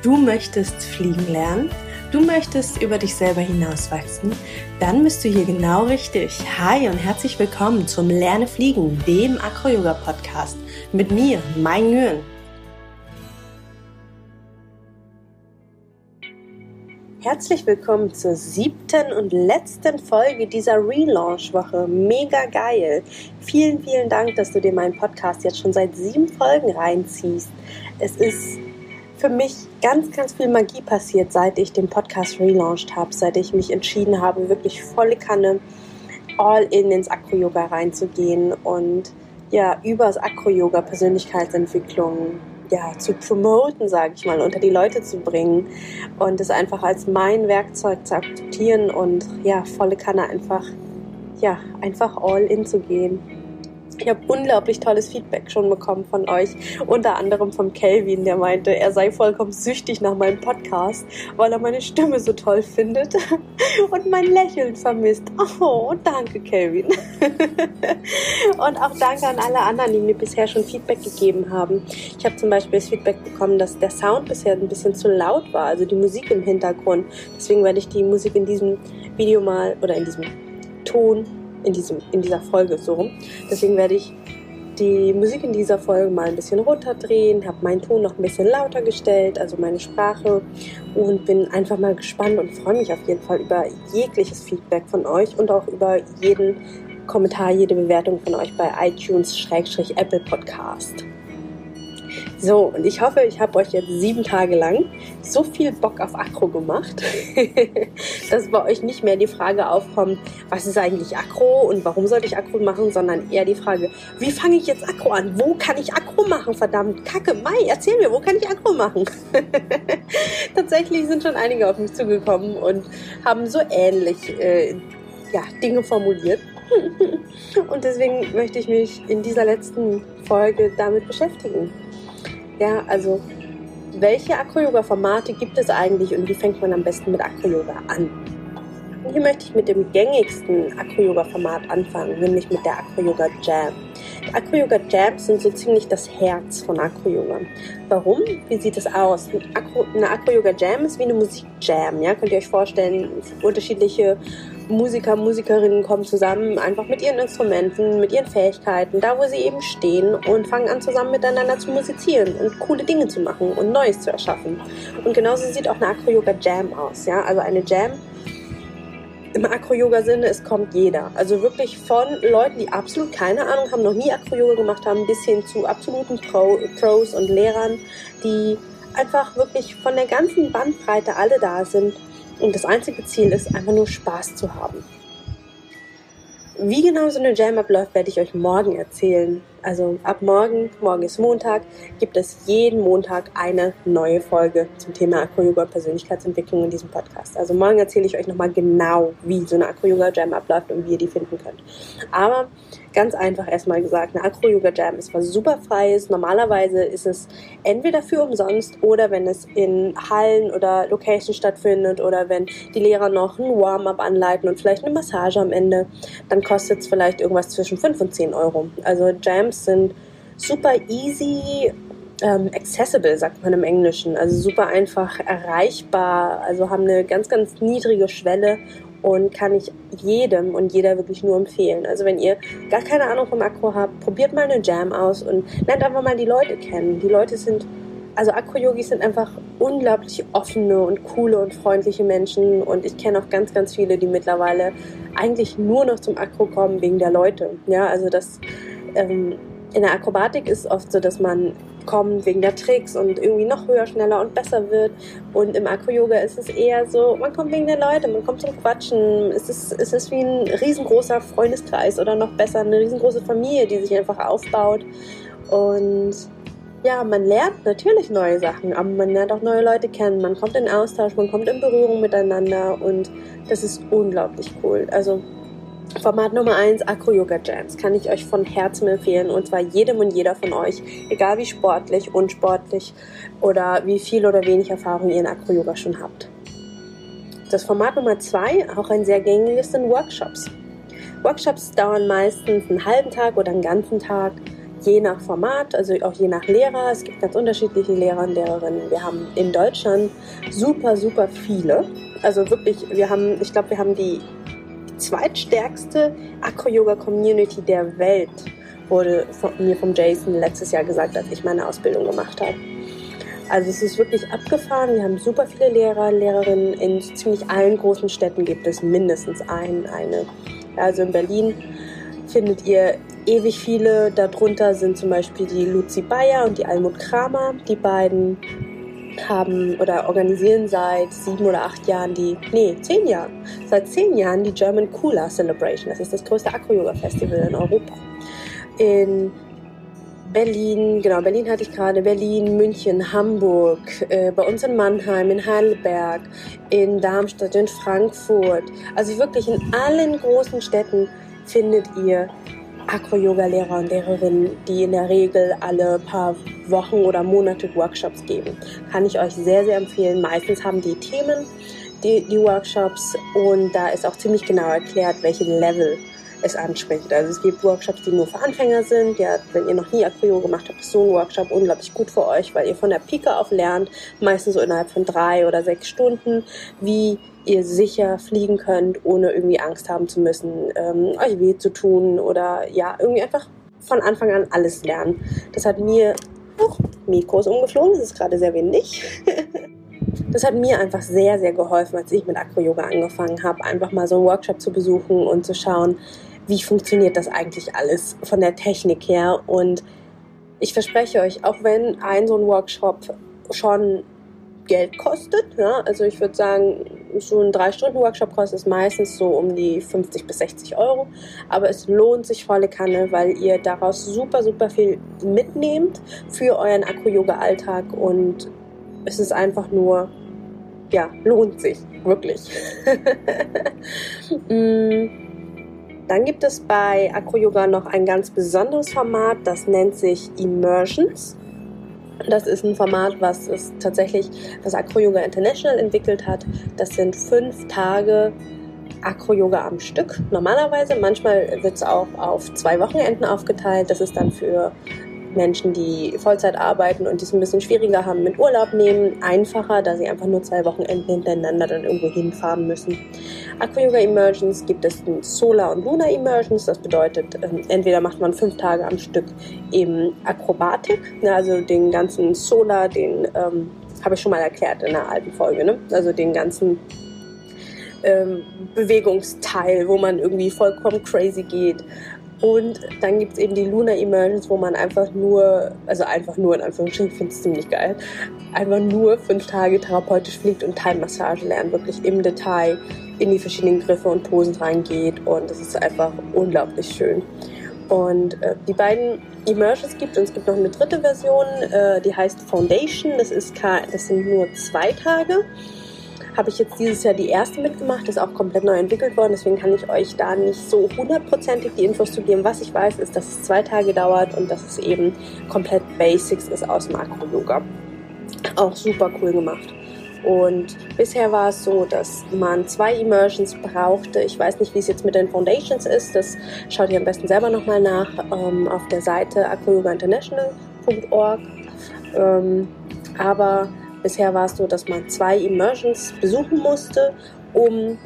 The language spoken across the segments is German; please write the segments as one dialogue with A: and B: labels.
A: Du möchtest fliegen lernen? Du möchtest über dich selber hinauswachsen? Dann bist du hier genau richtig. Hi und herzlich willkommen zum Lerne Fliegen, dem Acro-Yoga-Podcast. Mit mir, Mai Nguyen. Herzlich willkommen zur siebten und letzten Folge dieser Relaunch-Woche. Mega geil! Vielen, vielen Dank, dass du dir meinen Podcast jetzt schon seit sieben Folgen reinziehst. Es ist für mich ganz, ganz viel Magie passiert, seit ich den Podcast relaunched habe, seit ich mich entschieden habe, wirklich volle Kanne all in ins Akro-Yoga reinzugehen und ja, übers Akro-Yoga Persönlichkeitsentwicklung ja, zu promoten, sage ich mal, unter die Leute zu bringen und es einfach als mein Werkzeug zu akzeptieren und ja, volle Kanne einfach, ja, einfach all in zu gehen. Ich habe unglaublich tolles Feedback schon bekommen von euch, unter anderem von Kelvin, der meinte, er sei vollkommen süchtig nach meinem Podcast, weil er meine Stimme so toll findet und mein Lächeln vermisst. Oh, danke, Kelvin. und auch danke an alle anderen, die mir bisher schon Feedback gegeben haben. Ich habe zum Beispiel das Feedback bekommen, dass der Sound bisher ein bisschen zu laut war, also die Musik im Hintergrund. Deswegen werde ich die Musik in diesem Video mal oder in diesem Ton in, diesem, in dieser Folge so rum. Deswegen werde ich die Musik in dieser Folge mal ein bisschen runterdrehen, habe meinen Ton noch ein bisschen lauter gestellt, also meine Sprache und bin einfach mal gespannt und freue mich auf jeden Fall über jegliches Feedback von euch und auch über jeden Kommentar, jede Bewertung von euch bei iTunes-Apple Podcast. So, und ich hoffe, ich habe euch jetzt sieben Tage lang so viel Bock auf Akro gemacht, dass bei euch nicht mehr die Frage aufkommt, was ist eigentlich Akro und warum sollte ich Akro machen, sondern eher die Frage, wie fange ich jetzt Akro an? Wo kann ich Akro machen? Verdammt, Kacke, Mai, erzähl mir, wo kann ich Akro machen? Tatsächlich sind schon einige auf mich zugekommen und haben so ähnlich äh, ja, Dinge formuliert. Und deswegen möchte ich mich in dieser letzten Folge damit beschäftigen. Ja, also welche Acro-Yoga-Formate gibt es eigentlich und wie fängt man am besten mit Acro-Yoga an? Und hier möchte ich mit dem gängigsten Acro-Yoga-Format anfangen, nämlich mit der Acro-Yoga Jam. Die Acro-Yoga Jams sind so ziemlich das Herz von Acro-Yoga. Warum? Wie sieht es aus? Eine Acro-Yoga Jam ist wie eine Musik-Jam. Ja? Könnt ihr euch vorstellen, unterschiedliche Musiker, Musikerinnen kommen zusammen, einfach mit ihren Instrumenten, mit ihren Fähigkeiten, da wo sie eben stehen und fangen an zusammen miteinander zu musizieren und coole Dinge zu machen und Neues zu erschaffen. Und genauso sieht auch eine Acro-Yoga Jam aus. Ja? Also eine Jam im Acro-Yoga-Sinne, es kommt jeder. Also wirklich von Leuten, die absolut keine Ahnung haben, noch nie Acro-Yoga gemacht haben, bis hin zu absoluten Pro Pros und Lehrern, die einfach wirklich von der ganzen Bandbreite alle da sind und das einzige Ziel ist, einfach nur Spaß zu haben. Wie genau so eine Jam abläuft, werde ich euch morgen erzählen. Also ab morgen, morgen ist Montag, gibt es jeden Montag eine neue Folge zum Thema Acro-Yoga und Persönlichkeitsentwicklung in diesem Podcast. Also morgen erzähle ich euch nochmal genau, wie so eine Acro-Yoga-Jam abläuft und wie ihr die finden könnt. Aber ganz einfach erstmal gesagt, eine Acro-Yoga-Jam ist was super Freies. Normalerweise ist es entweder für umsonst oder wenn es in Hallen oder Locations stattfindet oder wenn die Lehrer noch ein Warm-up anleiten und vielleicht eine Massage am Ende, dann kostet es vielleicht irgendwas zwischen 5 und 10 Euro. Also Jams sind super easy ähm, accessible, sagt man im Englischen. Also super einfach erreichbar, also haben eine ganz, ganz niedrige Schwelle und kann ich jedem und jeder wirklich nur empfehlen. Also wenn ihr gar keine Ahnung vom Akro habt, probiert mal eine Jam aus und lernt einfach mal die Leute kennen. Die Leute sind, also Akro-Yogis sind einfach unglaublich offene und coole und freundliche Menschen und ich kenne auch ganz, ganz viele, die mittlerweile eigentlich nur noch zum Akro kommen wegen der Leute. Ja, also das ähm, in der Akrobatik ist es oft so, dass man kommt wegen der Tricks und irgendwie noch höher, schneller und besser wird. Und im Akro-Yoga ist es eher so, man kommt wegen der Leute, man kommt zum Quatschen. Es ist, es ist wie ein riesengroßer Freundeskreis oder noch besser eine riesengroße Familie, die sich einfach aufbaut. Und ja, man lernt natürlich neue Sachen, aber man lernt auch neue Leute kennen. Man kommt in Austausch, man kommt in Berührung miteinander und das ist unglaublich cool. Also Format Nummer 1, Acro Yoga Jams, kann ich euch von Herzen empfehlen und zwar jedem und jeder von euch, egal wie sportlich, unsportlich oder wie viel oder wenig Erfahrung ihr in Acro Yoga schon habt. Das Format Nummer 2, auch ein sehr gängiges, sind Workshops. Workshops dauern meistens einen halben Tag oder einen ganzen Tag, je nach Format, also auch je nach Lehrer. Es gibt ganz unterschiedliche Lehrer und Lehrerinnen. Wir haben in Deutschland super, super viele. Also wirklich, wir haben, ich glaube, wir haben die zweitstärkste Acro-Yoga-Community der Welt, wurde von, mir vom Jason letztes Jahr gesagt, als ich meine Ausbildung gemacht habe. Also es ist wirklich abgefahren. Wir haben super viele Lehrer, Lehrerinnen. In ziemlich allen großen Städten gibt es mindestens einen, eine. Also in Berlin findet ihr ewig viele. Darunter sind zum Beispiel die Luzi Bayer und die Almut Kramer. Die beiden haben oder organisieren seit sieben oder acht Jahren die, nee, zehn Jahren, seit zehn Jahren die German Cooler Celebration. Das ist das größte Acro-Yoga-Festival in Europa. In Berlin, genau, Berlin hatte ich gerade, Berlin, München, Hamburg, äh, bei uns in Mannheim, in Heidelberg, in Darmstadt, in Frankfurt. Also wirklich in allen großen Städten findet ihr Acro-Yoga-Lehrer und Lehrerinnen, die in der Regel alle paar Wochen oder Monate Workshops geben. Kann ich euch sehr, sehr empfehlen. Meistens haben die Themen, die, die Workshops und da ist auch ziemlich genau erklärt, welche Level es anspricht. Also es gibt Workshops, die nur für Anfänger sind. Ja, wenn ihr noch nie Acro gemacht habt, ist so ein Workshop unglaublich gut für euch, weil ihr von der Pike auf lernt, meistens so innerhalb von drei oder sechs Stunden, wie ihr sicher fliegen könnt, ohne irgendwie Angst haben zu müssen, ähm, euch weh zu tun oder ja, irgendwie einfach von Anfang an alles lernen. Das hat mir, Mikro ist umgeflogen, das ist gerade sehr wenig. das hat mir einfach sehr, sehr geholfen, als ich mit Acro-Yoga angefangen habe, einfach mal so einen Workshop zu besuchen und zu schauen, wie funktioniert das eigentlich alles von der Technik her. Und ich verspreche euch, auch wenn ein so ein Workshop schon Geld kostet, ja, also ich würde sagen, so ein 3-Stunden-Workshop kostet meistens so um die 50 bis 60 Euro, aber es lohnt sich volle Kanne, weil ihr daraus super, super viel mitnehmt für euren Akku-Yoga-Alltag und es ist einfach nur, ja, lohnt sich, wirklich. Mm. Dann gibt es bei Acro-Yoga noch ein ganz besonderes Format, das nennt sich Immersions. Das ist ein Format, was es tatsächlich, was Acro-Yoga International entwickelt hat. Das sind fünf Tage Acro-Yoga am Stück normalerweise. Manchmal wird es auch auf zwei Wochenenden aufgeteilt. Das ist dann für Menschen, die Vollzeit arbeiten und es ein bisschen schwieriger haben mit Urlaub nehmen, einfacher, da sie einfach nur zwei Wochenenden hintereinander dann irgendwo hinfahren müssen. Aqua Yoga Immersions gibt es ein Solar- und Lunar Immersions. Das bedeutet, ähm, entweder macht man fünf Tage am Stück eben Akrobatik, ne, also den ganzen Solar, den ähm, habe ich schon mal erklärt in einer alten Folge, ne? also den ganzen ähm, Bewegungsteil, wo man irgendwie vollkommen crazy geht. Und dann gibt es eben die Lunar Immersions, wo man einfach nur, also einfach nur in Anführungsstrichen, ich finde es ziemlich geil, einfach nur fünf Tage therapeutisch fliegt und Thai-Massage lernt, wirklich im Detail in die verschiedenen Griffe und Posen reingeht. Und das ist einfach unglaublich schön. Und äh, die beiden Immersions gibt und es gibt noch eine dritte Version, äh, die heißt Foundation, das, ist, das sind nur zwei Tage habe ich jetzt dieses Jahr die erste mitgemacht, ist auch komplett neu entwickelt worden, deswegen kann ich euch da nicht so hundertprozentig die Infos zu geben. Was ich weiß, ist, dass es zwei Tage dauert und dass es eben komplett Basics ist aus Makro-Yoga. Auch super cool gemacht. Und bisher war es so, dass man zwei Immersions brauchte. Ich weiß nicht, wie es jetzt mit den Foundations ist. Das schaut ihr am besten selber nochmal nach ähm, auf der Seite acroyogainternational.org. Ähm, aber Bisher war es so, dass man zwei Immersions besuchen musste, um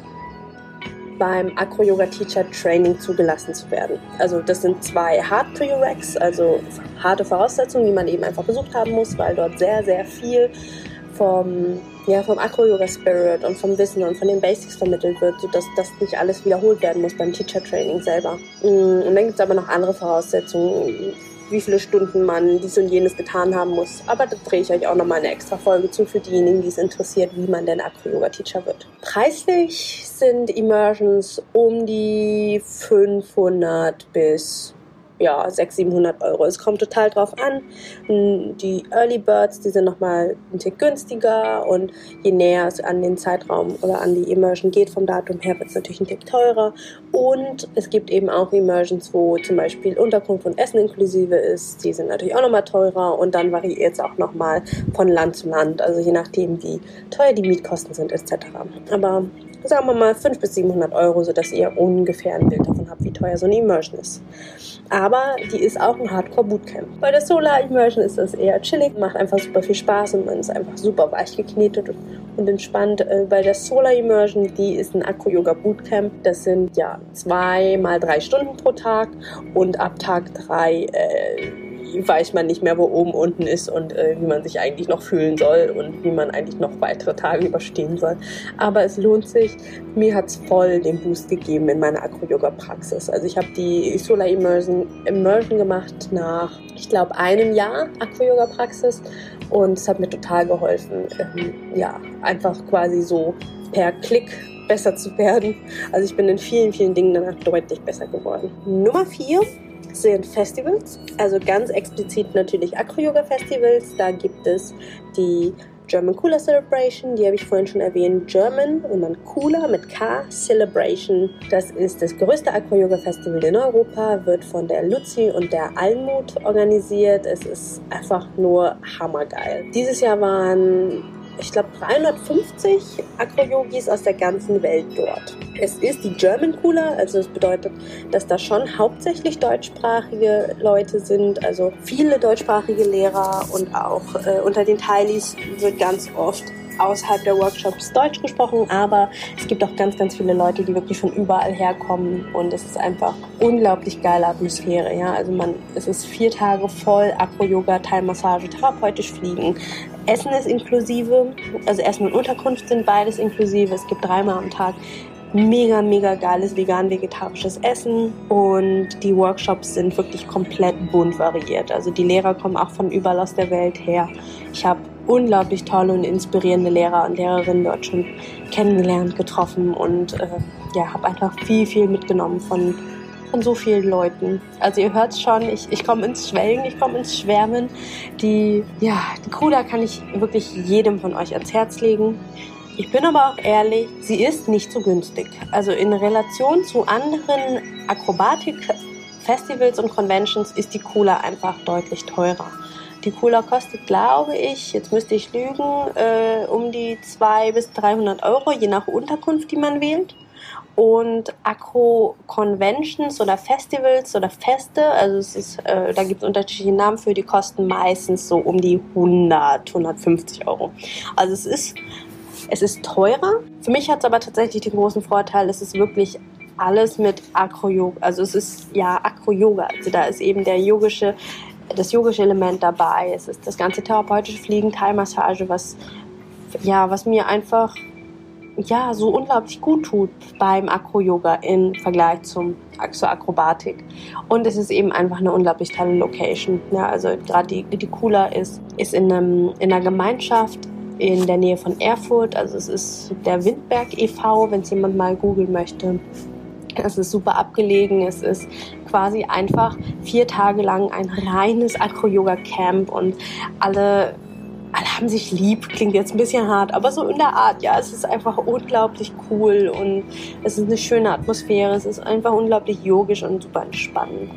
A: beim Acro Yoga Teacher Training zugelassen zu werden. Also das sind zwei Hard Prereqs, also harte Voraussetzungen, die man eben einfach besucht haben muss, weil dort sehr, sehr viel vom, ja, vom Acro Yoga Spirit und vom Wissen und von den Basics vermittelt wird, sodass das nicht alles wiederholt werden muss beim Teacher Training selber. Mm, und dann gibt es aber noch andere Voraussetzungen wie viele Stunden man dies und jenes getan haben muss. Aber da drehe ich euch auch nochmal eine extra Folge zu für diejenigen, die es interessiert, wie man denn Acro-Yoga-Teacher wird. Preislich sind Immersions um die 500 bis ja, 600, 700 Euro. Es kommt total drauf an. Die Early Birds, die sind nochmal ein Tick günstiger und je näher es an den Zeitraum oder an die Immersion geht vom Datum her, wird es natürlich ein Tick teurer. Und es gibt eben auch Immersions, wo zum Beispiel Unterkunft und Essen inklusive ist. Die sind natürlich auch nochmal teurer und dann variiert es auch nochmal von Land zu Land, also je nachdem, wie teuer die Mietkosten sind etc. Aber sagen wir mal 500 bis 700 Euro, sodass ihr ungefähr ein Bild davon habt, wie teuer so eine Immersion ist. Aber die ist auch ein Hardcore-Bootcamp. Bei der Solar Immersion ist das eher chillig, macht einfach super viel Spaß und man ist einfach super weich geknetet und entspannt. Äh, bei der Solar Immersion, die ist ein Akro-Yoga-Bootcamp. Das sind ja zwei mal drei Stunden pro Tag und ab Tag drei äh, weiß man nicht mehr, wo oben unten ist und äh, wie man sich eigentlich noch fühlen soll und wie man eigentlich noch weitere Tage überstehen soll. Aber es lohnt sich. Mir hat es voll den Boost gegeben in meiner Acro-Yoga-Praxis. Also ich habe die Solar Immersion, Immersion gemacht nach, ich glaube, einem Jahr Acro-Yoga-Praxis und es hat mir total geholfen. Ähm, ja, einfach quasi so per Klick besser zu werden. Also ich bin in vielen, vielen Dingen danach deutlich besser geworden. Nummer vier sind Festivals, also ganz explizit natürlich Acro-Yoga-Festivals. Da gibt es die German Cooler Celebration, die habe ich vorhin schon erwähnt, German und dann Cooler mit K Celebration. Das ist das größte Acro-Yoga-Festival in Europa, wird von der Luzi und der Almut organisiert. Es ist einfach nur hammergeil. Dieses Jahr waren ich glaube, 350 Acro-Yogis aus der ganzen Welt dort. Es ist die German Cooler, also das bedeutet, dass da schon hauptsächlich deutschsprachige Leute sind, also viele deutschsprachige Lehrer und auch äh, unter den Teilis wird ganz oft außerhalb der Workshops Deutsch gesprochen, aber es gibt auch ganz, ganz viele Leute, die wirklich von überall herkommen und es ist einfach unglaublich geile Atmosphäre. Ja, also man, es ist vier Tage voll Acro-Yoga, Teilmassage, therapeutisch fliegen. Essen ist inklusive, also Essen und Unterkunft sind beides inklusive. Es gibt dreimal am Tag mega, mega geiles vegan-vegetarisches Essen und die Workshops sind wirklich komplett bunt variiert. Also die Lehrer kommen auch von überall aus der Welt her. Ich habe unglaublich tolle und inspirierende Lehrer und Lehrerinnen dort schon kennengelernt, getroffen und äh, ja, habe einfach viel, viel mitgenommen von, von so vielen Leuten. Also ihr hört schon, ich, ich komme ins Schwelgen, ich komme ins Schwärmen. Die, ja, die Kruder kann ich wirklich jedem von euch ans Herz legen. Ich bin aber auch ehrlich, sie ist nicht so günstig. Also in Relation zu anderen Akrobatik-Festivals und Conventions ist die Cola einfach deutlich teurer. Die Cola kostet, glaube ich, jetzt müsste ich lügen, äh, um die 200 bis 300 Euro, je nach Unterkunft, die man wählt. Und Akro-Conventions oder Festivals oder Feste, also es ist, äh, da gibt es unterschiedliche Namen für, die kosten meistens so um die 100, 150 Euro. Also es ist es ist teurer. Für mich hat es aber tatsächlich den großen Vorteil, es ist wirklich alles mit Acro-Yoga. Also es ist ja Acro-Yoga. Also da ist eben der yogische, das yogische Element dabei. Es ist das ganze therapeutische Fliegen, Teilmassage, was, ja, was mir einfach ja, so unglaublich gut tut beim Acro-Yoga im Vergleich zum, zur Akrobatik. Und es ist eben einfach eine unglaublich tolle Location. Ja, also gerade die, die Cooler ist, ist in, einem, in einer Gemeinschaft in der Nähe von Erfurt. Also es ist der Windberg e.V., wenn es jemand mal googeln möchte. Es ist super abgelegen. Es ist quasi einfach vier Tage lang ein reines Acro-Yoga-Camp und alle alle haben sich lieb, klingt jetzt ein bisschen hart, aber so in der Art, ja, es ist einfach unglaublich cool und es ist eine schöne Atmosphäre, es ist einfach unglaublich yogisch und super entspannend.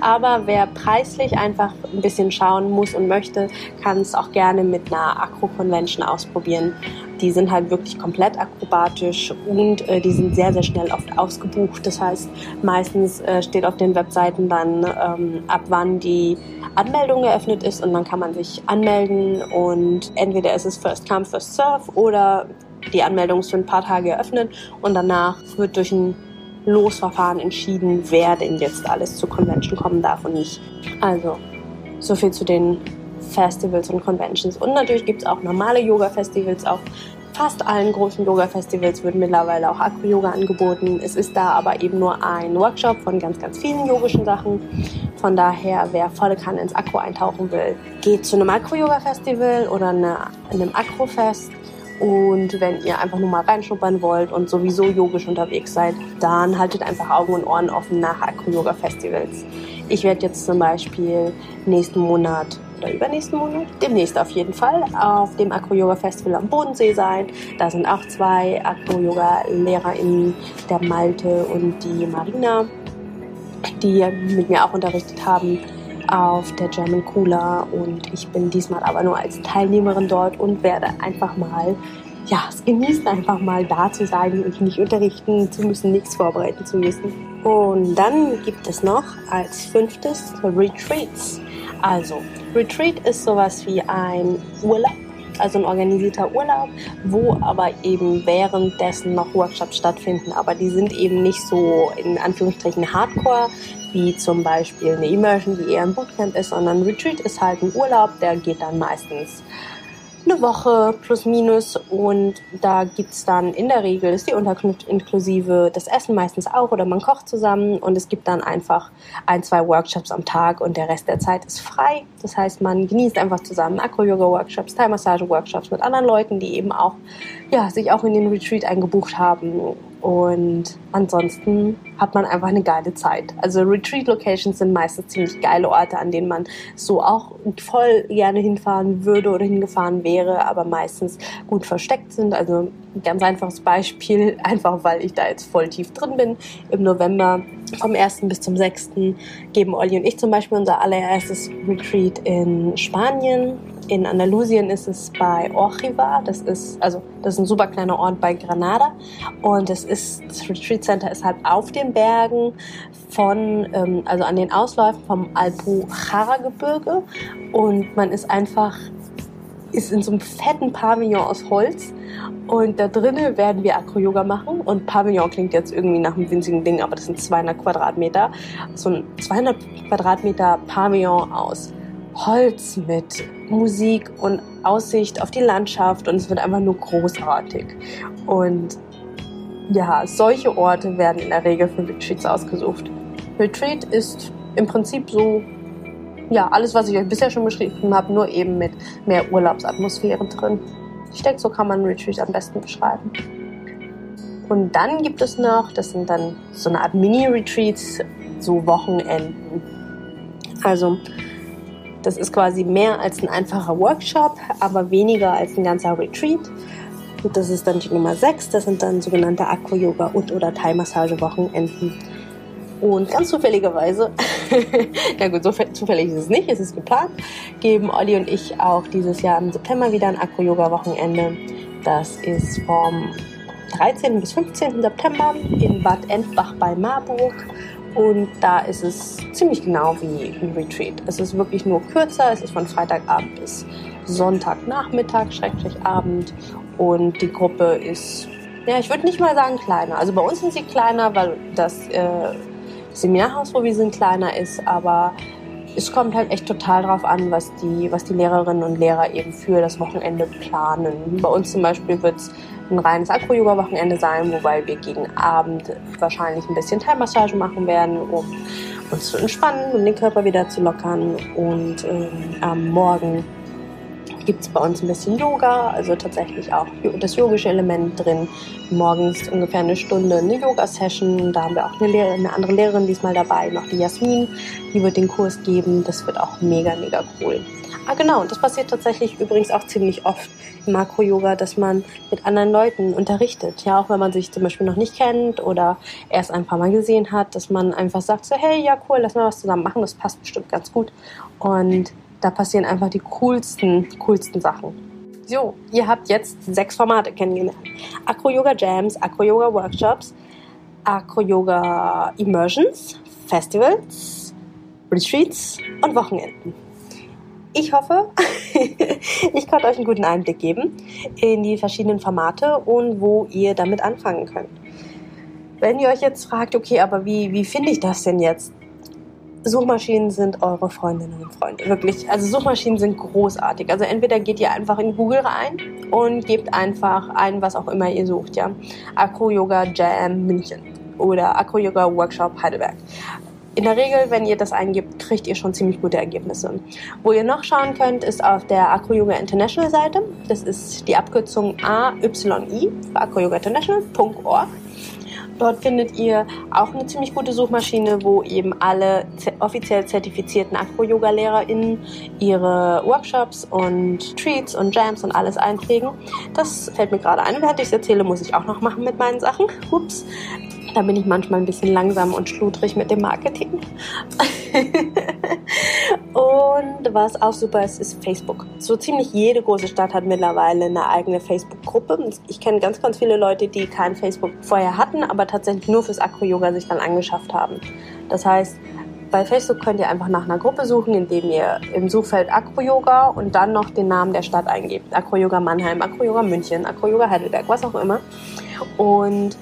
A: Aber wer preislich einfach ein bisschen schauen muss und möchte, kann es auch gerne mit einer Acro-Convention ausprobieren. Die sind halt wirklich komplett akrobatisch und äh, die sind sehr, sehr schnell oft ausgebucht. Das heißt, meistens äh, steht auf den Webseiten dann, ähm, ab wann die Anmeldung eröffnet ist und dann kann man sich anmelden und entweder ist es First Come, First Serve oder die Anmeldung ist für ein paar Tage eröffnet und danach wird durch ein Losverfahren entschieden, wer denn jetzt alles zur Convention kommen darf und nicht. Also, so viel zu den Festivals und Conventions. Und natürlich gibt es auch normale Yoga-Festivals. Auf fast allen großen Yoga-Festivals wird mittlerweile auch Acro-Yoga angeboten. Es ist da aber eben nur ein Workshop von ganz, ganz vielen yogischen Sachen. Von daher, wer volle Kanne ins Akro eintauchen will, geht zu einem Acro-Yoga-Festival oder eine, einem Acro-Fest. Und wenn ihr einfach nur mal reinschnuppern wollt und sowieso yogisch unterwegs seid, dann haltet einfach Augen und Ohren offen nach Acro-Yoga-Festivals. Ich werde jetzt zum Beispiel nächsten Monat oder übernächsten Monat, demnächst auf jeden Fall, auf dem Acro-Yoga-Festival am Bodensee sein. Da sind auch zwei Acro-Yoga-LehrerInnen, der Malte und die Marina, die mit mir auch unterrichtet haben auf der German Cooler und ich bin diesmal aber nur als Teilnehmerin dort und werde einfach mal ja, es genießt einfach mal da zu sein und nicht unterrichten zu müssen, nichts vorbereiten zu müssen. Und dann gibt es noch als fünftes Retreats. Also, Retreat ist sowas wie ein Urlaub, also ein organisierter Urlaub, wo aber eben währenddessen noch Workshops stattfinden. Aber die sind eben nicht so in Anführungsstrichen Hardcore, wie zum Beispiel eine Immersion, die eher ein Bootcamp ist, sondern Retreat ist halt ein Urlaub, der geht dann meistens eine Woche plus minus und da gibt's dann in der Regel ist die Unterkunft inklusive das Essen meistens auch oder man kocht zusammen und es gibt dann einfach ein, zwei Workshops am Tag und der Rest der Zeit ist frei. Das heißt, man genießt einfach zusammen Acro-Yoga-Workshops, Thai-Massage-Workshops mit anderen Leuten, die eben auch, ja, sich auch in den Retreat eingebucht haben und ansonsten hat man einfach eine geile Zeit. Also Retreat-Locations sind meistens ziemlich geile Orte, an denen man so auch voll gerne hinfahren würde oder hingefahren wäre, aber meistens gut versteckt sind. Also ein ganz einfaches Beispiel, einfach weil ich da jetzt voll tief drin bin. Im November vom 1. bis zum 6. geben Olli und ich zum Beispiel unser allererstes Retreat in Spanien in Andalusien ist es bei Orchiva. Das ist, also, das ist ein super kleiner Ort bei Granada. Und das ist, das Retreat Center ist halt auf den Bergen von, ähm, also an den Ausläufen vom Alpujarra-Gebirge. Und man ist einfach, ist in so einem fetten Pavillon aus Holz. Und da drinnen werden wir Acro-Yoga machen. Und Pavillon klingt jetzt irgendwie nach einem winzigen Ding, aber das sind 200 Quadratmeter. So ein 200 Quadratmeter Pavillon aus Holz mit Musik und Aussicht auf die Landschaft und es wird einfach nur großartig. Und ja, solche Orte werden in der Regel für Retreats ausgesucht. Retreat ist im Prinzip so, ja, alles, was ich euch bisher schon beschrieben habe, nur eben mit mehr Urlaubsatmosphäre drin. Ich denke, so kann man Retreat am besten beschreiben. Und dann gibt es noch, das sind dann so eine Art Mini-Retreats, so Wochenenden. Also das ist quasi mehr als ein einfacher Workshop, aber weniger als ein ganzer Retreat. Und das ist dann die Nummer 6. Das sind dann sogenannte Aqua-Yoga und oder Thai-Massage-Wochenenden. Und ganz zufälligerweise, na gut, so zufällig ist es nicht, es ist geplant, geben Olli und ich auch dieses Jahr im September wieder ein Aqua-Yoga-Wochenende. Das ist vom 13. bis 15. September in Bad Endbach bei Marburg. Und da ist es ziemlich genau wie ein Retreat. Es ist wirklich nur kürzer. Es ist von Freitagabend bis Sonntagnachmittag, Schrecklich Abend. Und die Gruppe ist, ja, ich würde nicht mal sagen kleiner. Also bei uns sind sie kleiner, weil das äh, Seminarhaus, wo wir sind, kleiner ist. Aber es kommt halt echt total drauf an, was die, was die Lehrerinnen und Lehrer eben für das Wochenende planen. Bei uns zum Beispiel wird es ein reines Acro-Yoga-Wochenende sein, wobei wir gegen Abend wahrscheinlich ein bisschen Thai-Massage machen werden, um uns zu entspannen und den Körper wieder zu lockern. Und ähm, am Morgen gibt es bei uns ein bisschen Yoga, also tatsächlich auch das yogische Element drin. Morgens ungefähr eine Stunde eine Yoga-Session. Da haben wir auch eine, Lehrer, eine andere Lehrerin diesmal dabei, noch die Jasmin. Die wird den Kurs geben. Das wird auch mega, mega cool. Ah, genau. Und das passiert tatsächlich übrigens auch ziemlich oft im Makro-Yoga, dass man mit anderen Leuten unterrichtet. Ja, auch wenn man sich zum Beispiel noch nicht kennt oder erst ein paar Mal gesehen hat, dass man einfach sagt so, hey, ja, cool, lass mal was zusammen machen. Das passt bestimmt ganz gut. Und da passieren einfach die coolsten, coolsten Sachen. So, ihr habt jetzt sechs Formate kennengelernt. Acro-Yoga Jams, Acro-Yoga Workshops, Acro-Yoga Immersions, Festivals, Retreats und Wochenenden. Ich hoffe, ich konnte euch einen guten Einblick geben in die verschiedenen Formate und wo ihr damit anfangen könnt. Wenn ihr euch jetzt fragt, okay, aber wie, wie finde ich das denn jetzt? Suchmaschinen sind eure Freundinnen und Freunde. Wirklich. Also Suchmaschinen sind großartig. Also entweder geht ihr einfach in Google rein und gebt einfach ein, was auch immer ihr sucht, ja. Acro Yoga Jam München oder Acro Yoga Workshop Heidelberg in der Regel, wenn ihr das eingibt, kriegt ihr schon ziemlich gute Ergebnisse. Wo ihr noch schauen könnt, ist auf der Acro Yoga International Seite. Das ist die Abkürzung AYI acroyogainternational.org. Dort findet ihr auch eine ziemlich gute Suchmaschine, wo eben alle offiziell zertifizierten Acro-Yoga-LehrerInnen ihre Workshops und Treats und Jams und alles einpflegen. Das fällt mir gerade ein. Während ich es erzähle, muss ich auch noch machen mit meinen Sachen. Ups. Da bin ich manchmal ein bisschen langsam und schludrig mit dem Marketing. was auch super ist, ist Facebook. So ziemlich jede große Stadt hat mittlerweile eine eigene Facebook-Gruppe. Ich kenne ganz, ganz viele Leute, die kein Facebook vorher hatten, aber tatsächlich nur fürs Acro-Yoga sich dann angeschafft haben. Das heißt, bei Facebook könnt ihr einfach nach einer Gruppe suchen, indem ihr im Suchfeld Acro-Yoga und dann noch den Namen der Stadt eingebt. Acro-Yoga Mannheim, Acro-Yoga München, Acro-Yoga Heidelberg, was auch immer. Und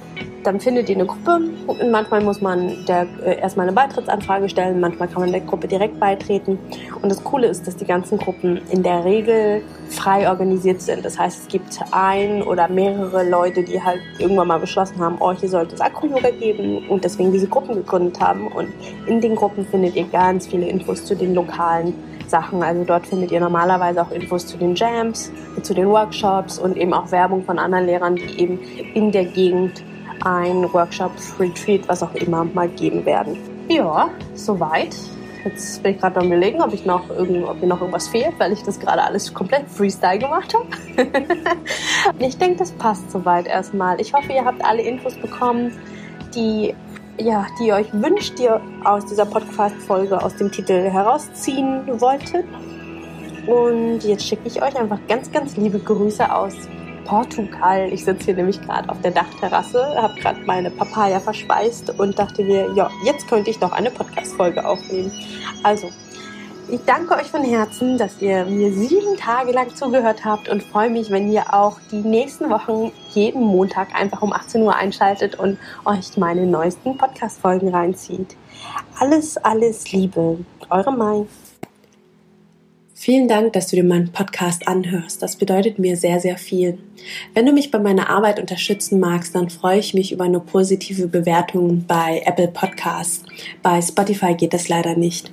A: dann findet ihr eine Gruppe und manchmal muss man der äh, erstmal eine Beitrittsanfrage stellen, manchmal kann man der Gruppe direkt beitreten. Und das Coole ist, dass die ganzen Gruppen in der Regel frei organisiert sind. Das heißt, es gibt ein oder mehrere Leute, die halt irgendwann mal beschlossen haben, oh, hier sollte es Akro-Yoga geben und deswegen diese Gruppen gegründet haben. Und in den Gruppen findet ihr ganz viele Infos zu den lokalen Sachen. Also dort findet ihr normalerweise auch Infos zu den Jams, zu den Workshops und eben auch Werbung von anderen Lehrern, die eben in der Gegend ein Workshop, Retreat, was auch immer mal geben werden. Ja, soweit. Jetzt bin ich gerade am überlegen, ob, ich noch irgend, ob mir noch irgendwas fehlt, weil ich das gerade alles komplett Freestyle gemacht habe. ich denke, das passt soweit erstmal. Ich hoffe, ihr habt alle Infos bekommen, die, ja, die ihr euch wünscht, die ihr aus dieser Podcast-Folge aus dem Titel herausziehen wolltet. Und jetzt schicke ich euch einfach ganz, ganz liebe Grüße aus Portugal. Ich sitze hier nämlich gerade auf der Dachterrasse, habe gerade meine Papaya verspeist und dachte mir, ja, jetzt könnte ich doch eine Podcast-Folge aufnehmen. Also, ich danke euch von Herzen, dass ihr mir sieben Tage lang zugehört habt und freue mich, wenn ihr auch die nächsten Wochen jeden Montag einfach um 18 Uhr einschaltet und euch meine neuesten Podcast-Folgen reinzieht. Alles, alles Liebe. Eure Mai. Vielen Dank, dass du dir meinen Podcast anhörst. Das bedeutet mir sehr, sehr viel. Wenn du mich bei meiner Arbeit unterstützen magst, dann freue ich mich über eine positive Bewertung bei Apple Podcasts. Bei Spotify geht das leider nicht.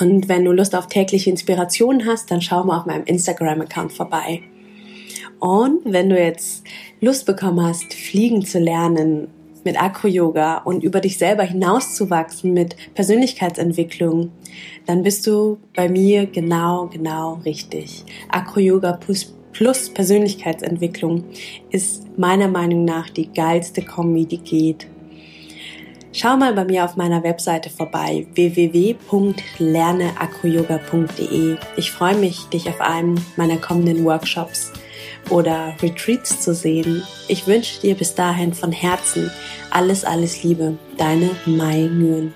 A: Und wenn du Lust auf tägliche Inspiration hast, dann schau mal auf meinem Instagram-Account vorbei. Und wenn du jetzt Lust bekommen hast, fliegen zu lernen mit Acro-Yoga und über dich selber hinauszuwachsen mit Persönlichkeitsentwicklung, dann bist du bei mir genau, genau richtig. Acro-Yoga plus, plus Persönlichkeitsentwicklung ist meiner Meinung nach die geilste Kombi, die geht. Schau mal bei mir auf meiner Webseite vorbei www.lerneacroyoga.de. Ich freue mich, dich auf einem meiner kommenden Workshops oder Retreats zu sehen. Ich wünsche dir bis dahin von Herzen alles, alles Liebe. Deine Mai Nguyen.